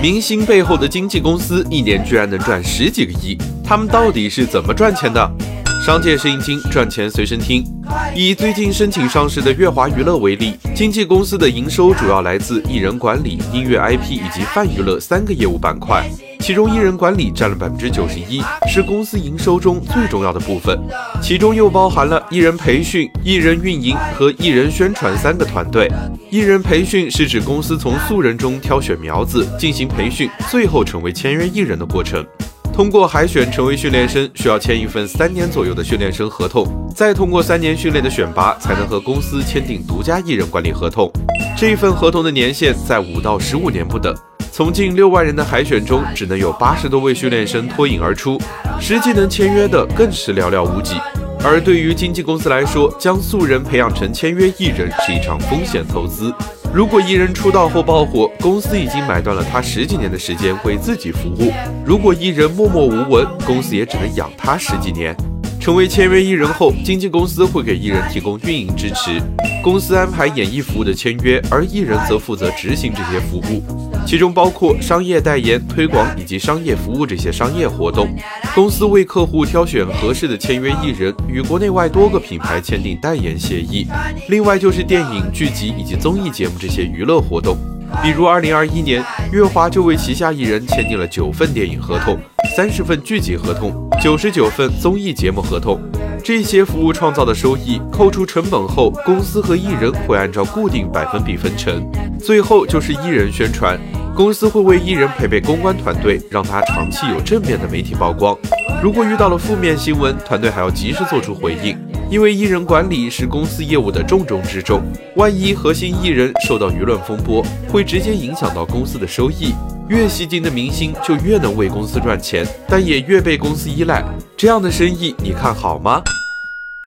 明星背后的经纪公司一年居然能赚十几个亿，他们到底是怎么赚钱的？商界摄影厅赚钱随身听。以最近申请上市的乐华娱乐为例，经纪公司的营收主要来自艺人管理、音乐 IP 以及泛娱乐三个业务板块。其中，艺人管理占了百分之九十一，是公司营收中最重要的部分。其中又包含了艺人培训、艺人运营和艺人宣传三个团队。艺人培训是指公司从素人中挑选苗子进行培训，最后成为签约艺人的过程。通过海选成为训练生，需要签一份三年左右的训练生合同，再通过三年训练的选拔，才能和公司签订独家艺人管理合同。这一份合同的年限在五到十五年不等。从近六万人的海选中，只能有八十多位训练生脱颖而出，实际能签约的更是寥寥无几。而对于经纪公司来说，将素人培养成签约艺人是一场风险投资。如果艺人出道后爆火，公司已经买断了他十几年的时间为自己服务；如果艺人默默无闻，公司也只能养他十几年。成为签约艺人后，经纪公司会给艺人提供运营支持，公司安排演艺服务的签约，而艺人则负责执行这些服务。其中包括商业代言、推广以及商业服务这些商业活动。公司为客户挑选合适的签约艺人，与国内外多个品牌签订代言协议。另外就是电影、剧集以及综艺节目这些娱乐活动。比如2021年，乐华就为旗下艺人签订了九份电影合同、三十份剧集合同、九十九份综艺节目合同。这些服务创造的收益扣除成本后，公司和艺人会按照固定百分比分成。最后就是艺人宣传。公司会为艺人配备公关团队，让他长期有正面的媒体曝光。如果遇到了负面新闻，团队还要及时做出回应。因为艺人管理是公司业务的重中之重，万一核心艺人受到舆论风波，会直接影响到公司的收益。越吸金的明星就越能为公司赚钱，但也越被公司依赖。这样的生意你看好吗？